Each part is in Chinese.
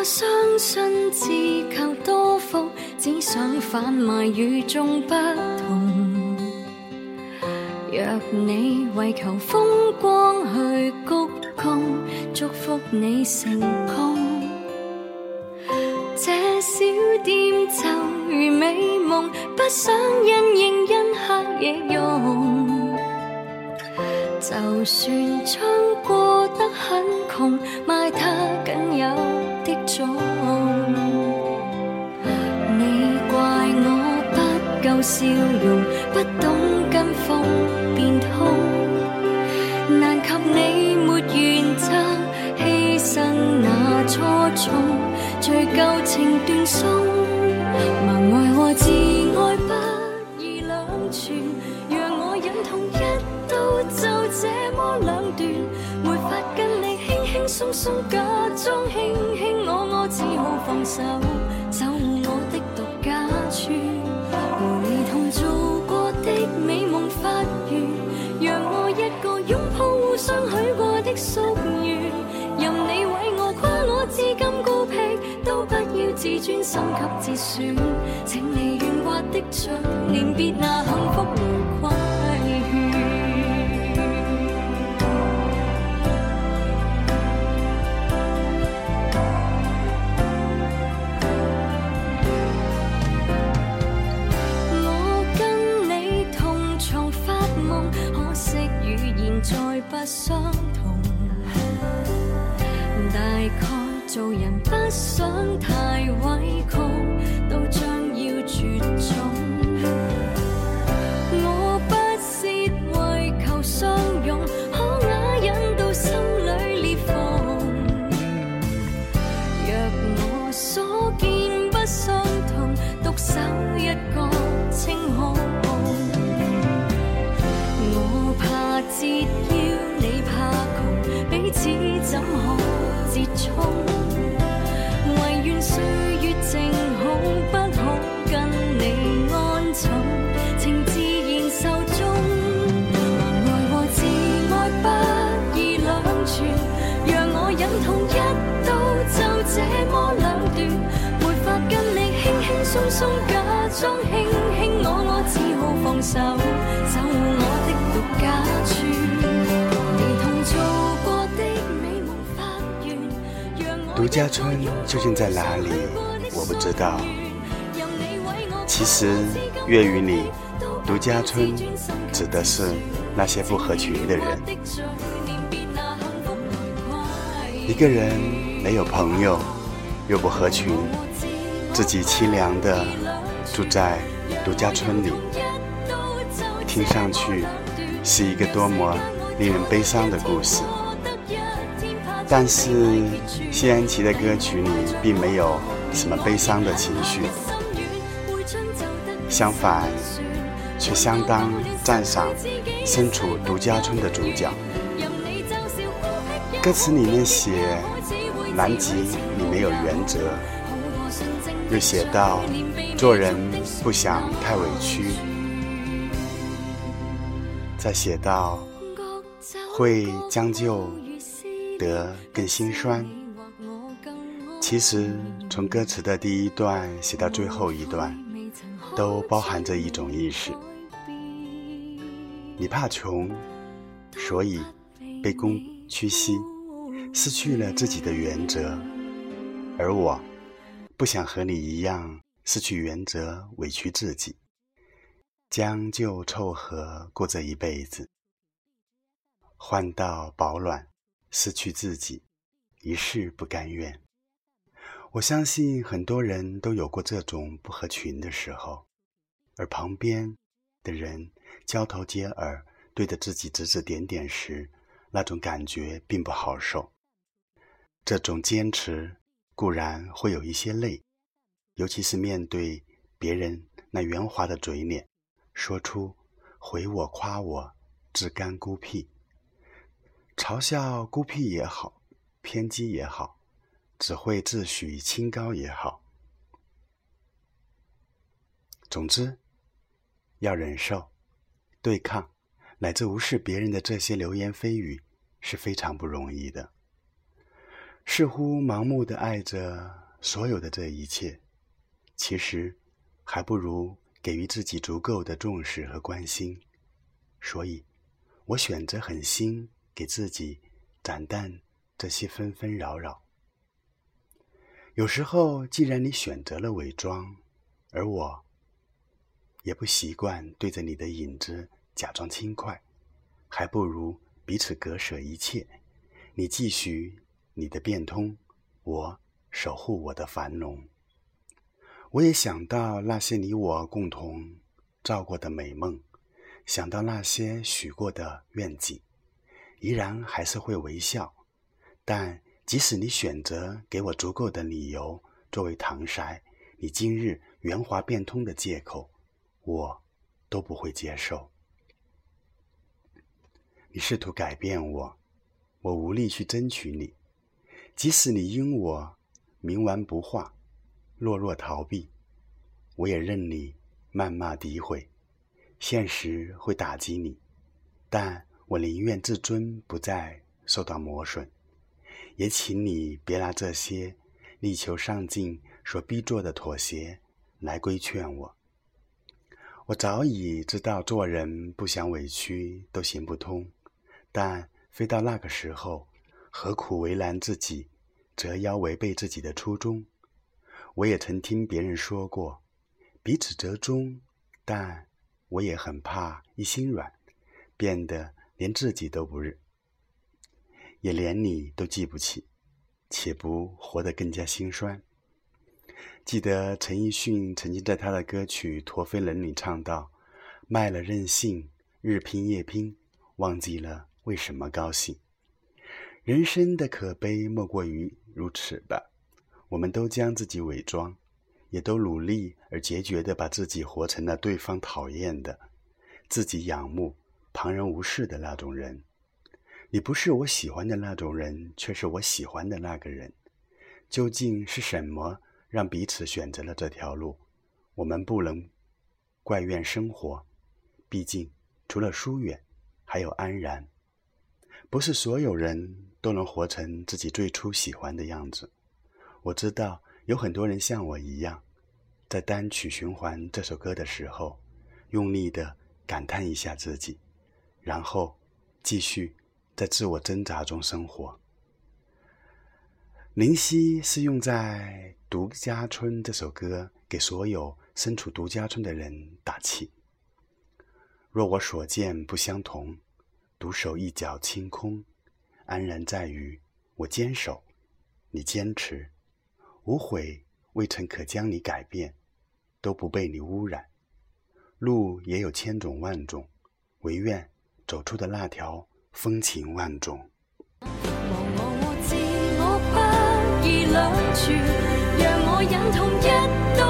我相信自求多福，只想贩卖与众不同。若你为求风光去鞠躬，祝福你成功。这小店就如美梦，不想因应因黑夜用。就算将过得很穷，卖它仅有你怪我不够笑容，不懂跟风变通。难及你没原则，牺牲那初衷，最旧情断送。盲爱和自爱不易两全，让我忍痛一刀就这么两断，没法跟你轻轻松松假装轻轻好放手，守护我的独家村，和你同做过的美梦发愿，让我一个拥抱互相许过的夙愿，任你为我夸我至今孤僻，都不要自尊心给自损，请你愿挂的嘴脸，别拿幸福来困再不相同。大概做人不想太委曲，都将要绝种。窮，彼此怎可折衷？唯願歲月靜好，不可跟你安枕，情自然壽終。盲愛和自愛不宜兩全，讓我忍痛一刀就這麼兩斷，沒法跟你輕輕鬆鬆假裝卿卿我我，只好放手，独家村究竟在哪里？我不知道。其实粤语里，独家村指的是那些不合群的人。一个人没有朋友，又不合群，自己凄凉的住在独家村里，听上去是一个多么令人悲伤的故事。但是谢安琪的歌曲里并没有什么悲伤的情绪，相反，却相当赞赏身处独家村的主角。歌词里面写南极你没有原则，又写到做人不想太委屈，再写到会将就得更心酸。其实从歌词的第一段写到最后一段，都包含着一种意识。你怕穷，所以卑躬屈膝，失去了自己的原则；而我，不想和你一样失去原则，委屈自己，将就凑合过这一辈子，换到保暖，失去自己，一世不甘愿。我相信很多人都有过这种不合群的时候，而旁边的人交头接耳，对着自己指指点点时，那种感觉并不好受。这种坚持固然会有一些累，尤其是面对别人那圆滑的嘴脸，说出回我夸我自甘孤僻，嘲笑孤僻也好，偏激也好。只会自诩清高也好，总之，要忍受、对抗，乃至无视别人的这些流言蜚语，是非常不容易的。似乎盲目的爱着所有的这一切，其实还不如给予自己足够的重视和关心。所以，我选择狠心给自己斩断这些纷纷扰扰。有时候，既然你选择了伪装，而我也不习惯对着你的影子假装轻快，还不如彼此割舍一切。你继续你的变通，我守护我的繁荣。我也想到那些你我共同造过的美梦，想到那些许过的愿景，依然还是会微笑，但。即使你选择给我足够的理由作为搪塞你今日圆滑变通的借口，我都不会接受。你试图改变我，我无力去争取你。即使你因我冥顽不化、懦弱逃避，我也任你谩骂诋毁。现实会打击你，但我宁愿自尊不再受到磨损。也请你别拿这些力求上进所逼做的妥协来规劝我。我早已知道做人不想委屈都行不通，但非到那个时候，何苦为难自己，折腰违背自己的初衷？我也曾听别人说过，彼此折中，但我也很怕一心软，变得连自己都不认。也连你都记不起，且不活得更加心酸。记得陈奕迅曾经在他的歌曲《陀飞轮》里唱道：“卖了任性，日拼夜拼，忘记了为什么高兴。”人生的可悲莫过于如此吧。我们都将自己伪装，也都努力而决绝地把自己活成了对方讨厌的、自己仰慕、旁人无视的那种人。你不是我喜欢的那种人，却是我喜欢的那个人。究竟是什么让彼此选择了这条路？我们不能怪怨生活，毕竟除了疏远，还有安然。不是所有人都能活成自己最初喜欢的样子。我知道有很多人像我一样，在单曲循环这首歌的时候，用力的感叹一下自己，然后继续。在自我挣扎中生活。林夕是用在《独家村》这首歌给所有身处独家村的人打气。若我所见不相同，独守一角清空，安然在于我坚守，你坚持，无悔未曾可将你改变，都不被你污染。路也有千种万种，唯愿走出的那条。风情万种。忘我自我不易两全，让我忍痛一刀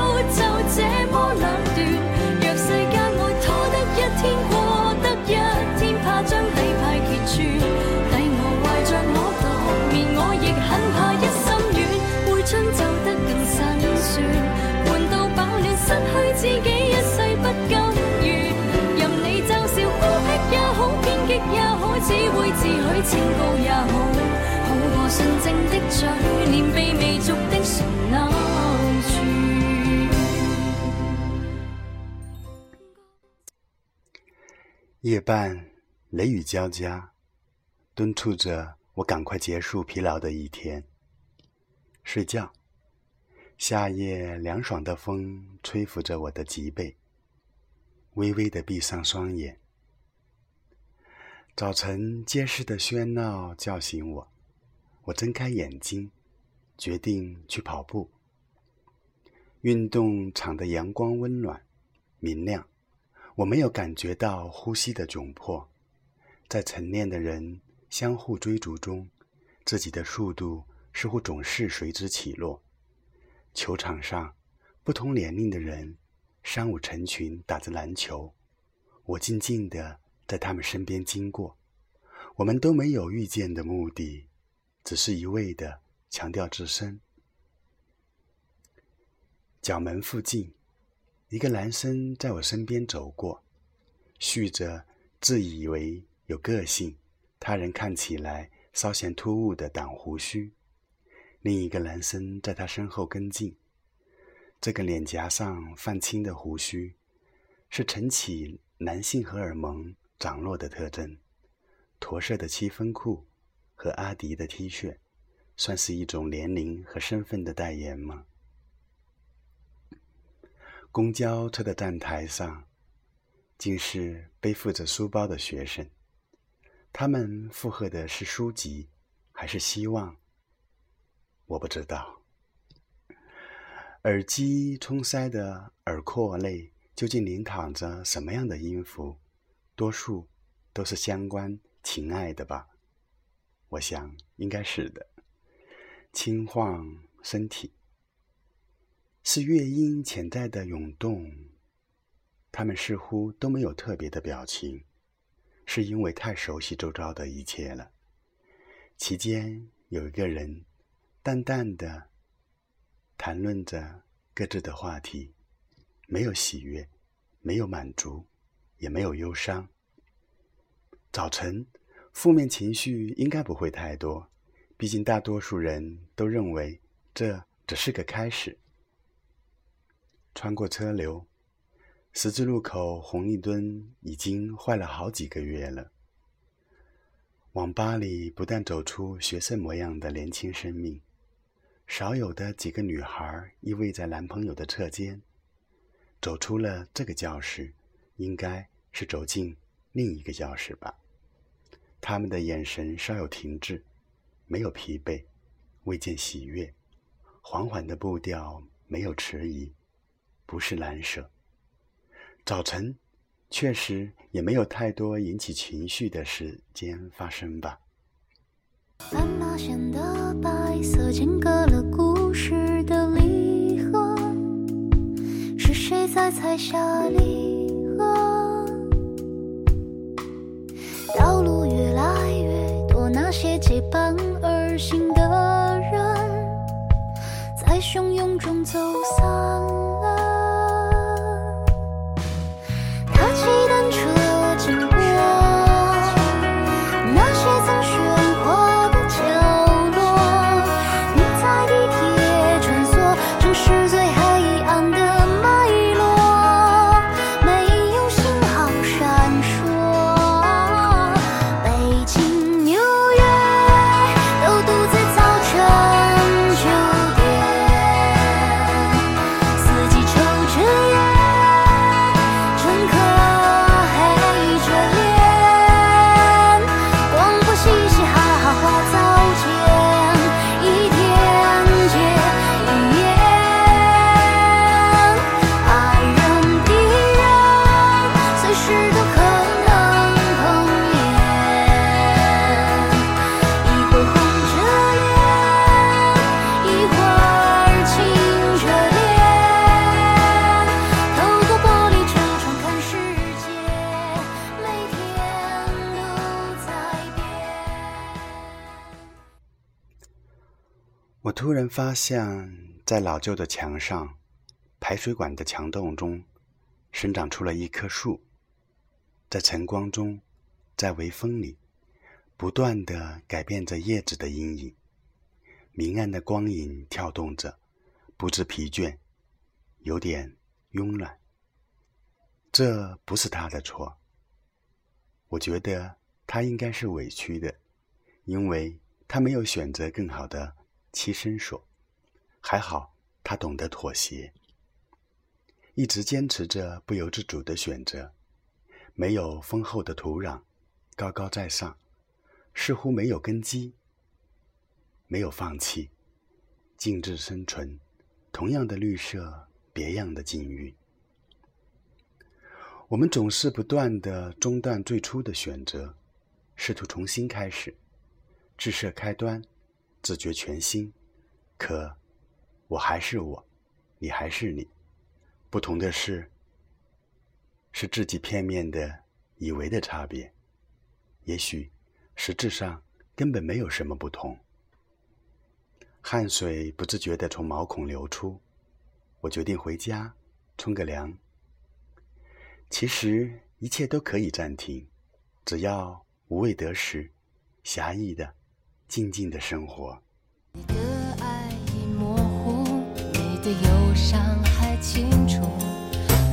清高也好，好过纯正的嘴脸，被媚俗的唇勾住。夜半，雷雨交加，敦促着我赶快结束疲劳的一天。睡觉。夏夜凉爽的风吹拂着我的脊背，微微的闭上双眼。早晨，街市的喧闹叫醒我。我睁开眼睛，决定去跑步。运动场的阳光温暖、明亮，我没有感觉到呼吸的窘迫。在晨练的人相互追逐中，自己的速度似乎总是随之起落。球场上，不同年龄的人三五成群打着篮球。我静静地。在他们身边经过，我们都没有遇见的目的，只是一味的强调自身。角门附近，一个男生在我身边走过，蓄着自以为有个性、他人看起来稍显突兀的短胡须，另一个男生在他身后跟进。这个脸颊上泛青的胡须，是晨起男性荷尔蒙涨落的特征。驼色的七分裤和阿迪的 T 恤，算是一种年龄和身份的代言吗？公交车的站台上，竟是背负着书包的学生。他们附和的是书籍，还是希望？我不知道。耳机充塞的耳廓内究竟流淌着什么样的音符？多数都是相关情爱的吧？我想应该是的。轻晃身体，是乐音潜在的涌动。他们似乎都没有特别的表情。是因为太熟悉周遭的一切了。其间有一个人，淡淡的谈论着各自的话题，没有喜悦，没有满足，也没有忧伤。早晨，负面情绪应该不会太多，毕竟大多数人都认为这只是个开始。穿过车流。十字路口红绿灯已经坏了好几个月了。网吧里不断走出学生模样的年轻生命，少有的几个女孩依偎在男朋友的侧肩，走出了这个教室，应该是走进另一个教室吧。他们的眼神稍有停滞，没有疲惫，未见喜悦，缓缓的步调没有迟疑，不是难舍。早晨，确实也没有太多引起情绪的时间发生吧。斑马线的白色间隔了故事的离合，是谁在踩下离结伴而行的人，在汹涌中走散。突然发现，在老旧的墙上，排水管的墙洞中，生长出了一棵树，在晨光中，在微风里，不断的改变着叶子的阴影。明暗的光影跳动着，不知疲倦，有点慵懒。这不是他的错，我觉得他应该是委屈的，因为他没有选择更好的。栖身所，还好他懂得妥协，一直坚持着不由自主的选择。没有丰厚的土壤，高高在上，似乎没有根基，没有放弃，静置生存。同样的绿色，别样的境遇。我们总是不断的中断最初的选择，试图重新开始，自设开端。自觉全新，可我还是我，你还是你。不同的是，是自己片面的以为的差别。也许实质上根本没有什么不同。汗水不自觉的从毛孔流出，我决定回家冲个凉。其实一切都可以暂停，只要无畏得失，狭义的。静静的生活。你的爱已模糊，你的忧伤还清楚。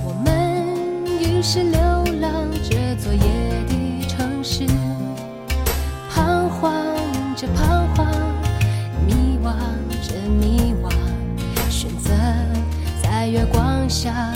我们于是流浪这座夜的城市，彷徨着彷徨，迷惘着迷惘，选择在月光下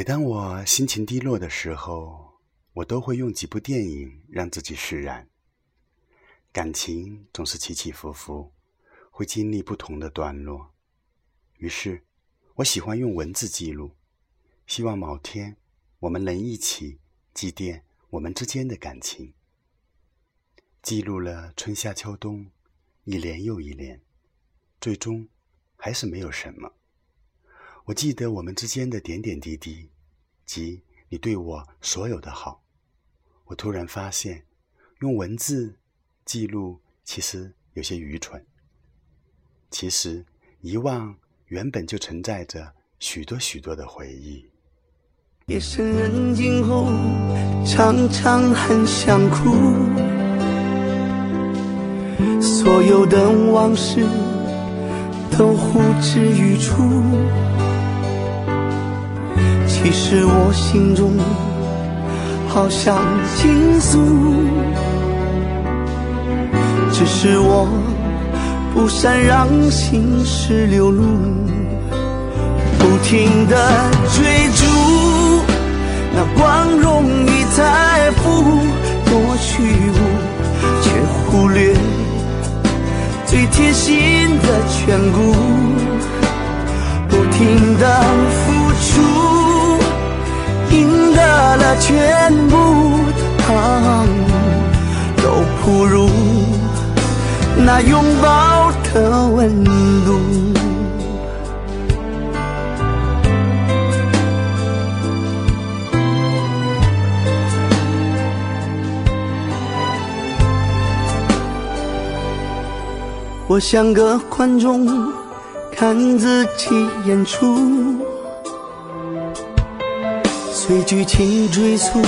每当我心情低落的时候，我都会用几部电影让自己释然。感情总是起起伏伏，会经历不同的段落。于是，我喜欢用文字记录，希望某天我们能一起祭奠我们之间的感情。记录了春夏秋冬，一年又一年，最终还是没有什么。我记得我们之间的点点滴滴，及你对我所有的好。我突然发现，用文字记录其实有些愚蠢。其实，遗忘原本就承载着许多许多的回忆。夜深人静后，常常很想哭。所有的往事都呼之欲出。其实我心中好想倾诉，只是我不善让心事流露，不停的追逐那光荣与财富，多虚无，却忽略最贴心的眷顾，不停的全部，啊，都不如那拥抱的温度。我像个观众，看自己演出，随剧情追溯，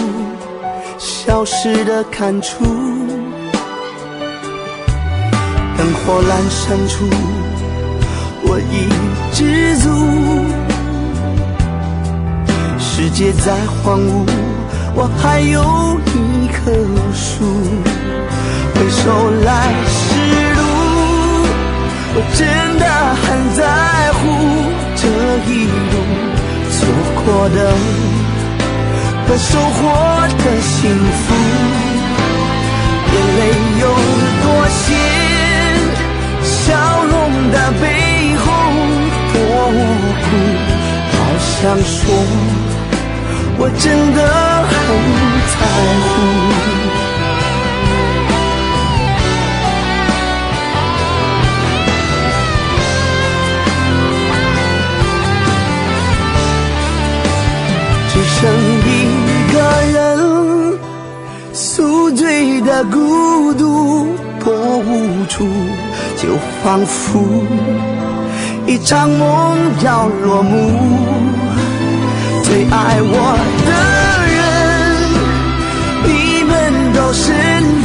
消失的感触。灯火阑珊处，我已知足。世界再荒芜，我还有一棵树。回首来时路。我真的很在乎这一路错过的和收获的幸福，眼泪有多咸，笑容的背后多苦。好想说，我真的很在乎。孤独破无处，就仿佛一场梦要落幕。最爱我的人，你们都身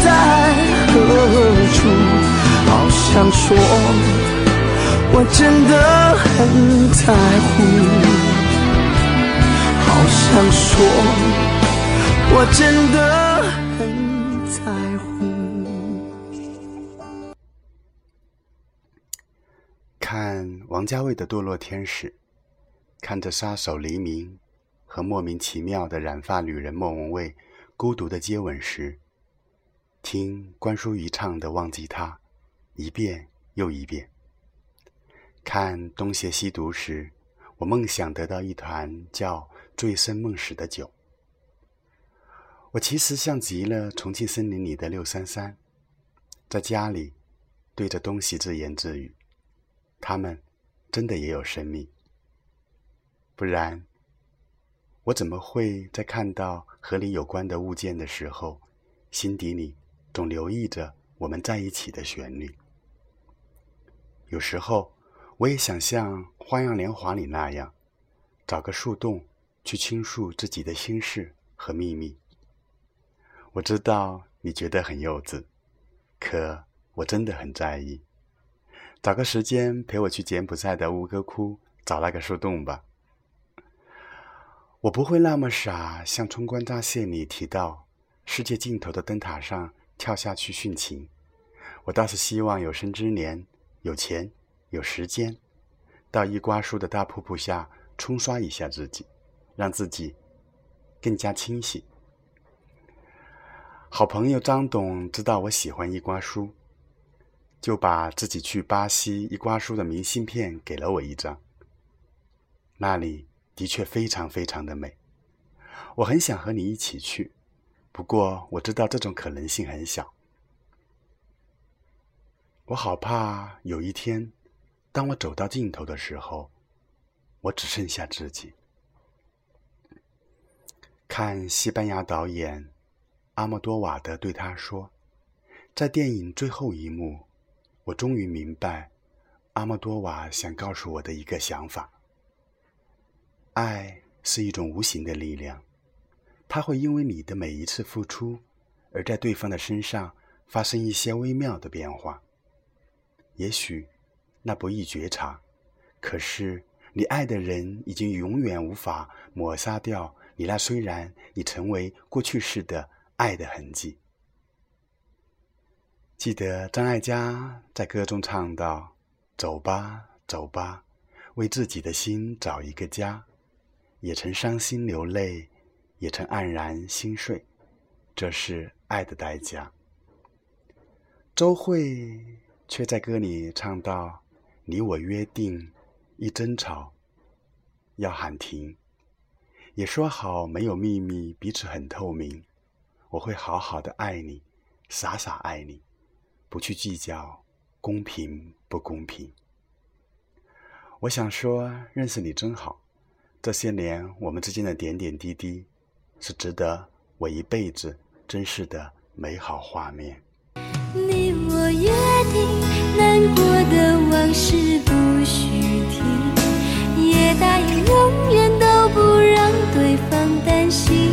在何处？好想说，我真的很在乎。好想说，我真的家卫的《堕落天使》，看着杀手黎明和莫名其妙的染发女人莫文蔚孤独的接吻时，听关淑怡唱的《忘记他》，一遍又一遍。看东邪西毒时，我梦想得到一团叫。醉生梦死的酒，我其实像极了重庆森林里的六三三，在家里对着东西自言自语。他们真的也有生命，不然我怎么会在看到和你有关的物件的时候，心底里总留意着我们在一起的旋律？有时候我也想像《花样年华》里那样，找个树洞。去倾诉自己的心事和秘密。我知道你觉得很幼稚，可我真的很在意。找个时间陪我去柬埔寨的吴哥窟找那个树洞吧。我不会那么傻，像《冲关乍泄》里提到世界尽头的灯塔上跳下去殉情。我倒是希望有生之年有钱有时间，到伊瓜树的大瀑布下冲刷一下自己。让自己更加清醒。好朋友张董知道我喜欢伊瓜书，就把自己去巴西一瓜书的明信片给了我一张。那里的确非常非常的美，我很想和你一起去，不过我知道这种可能性很小。我好怕有一天，当我走到尽头的时候，我只剩下自己。看西班牙导演阿莫多瓦的对他说：“在电影最后一幕，我终于明白阿莫多瓦想告诉我的一个想法。爱是一种无形的力量，它会因为你的每一次付出，而在对方的身上发生一些微妙的变化。也许那不易觉察，可是你爱的人已经永远无法抹杀掉。”你那虽然已成为过去式的爱的痕迹。记得张艾嘉在歌中唱道：“走吧，走吧，为自己的心找一个家。也曾伤心流泪，也曾黯然心碎，这是爱的代价。”周慧却在歌里唱到：“你我约定，一争吵，要喊停。”也说好没有秘密，彼此很透明。我会好好的爱你，傻傻爱你，不去计较公平不公平。我想说，认识你真好。这些年我们之间的点点滴滴，是值得我一辈子珍视的美好画面。你我约定，难过的往事不许提，也答应永远都不让。对方担心，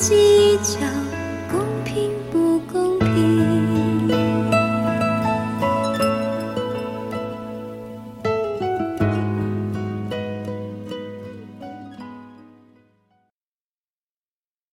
计较。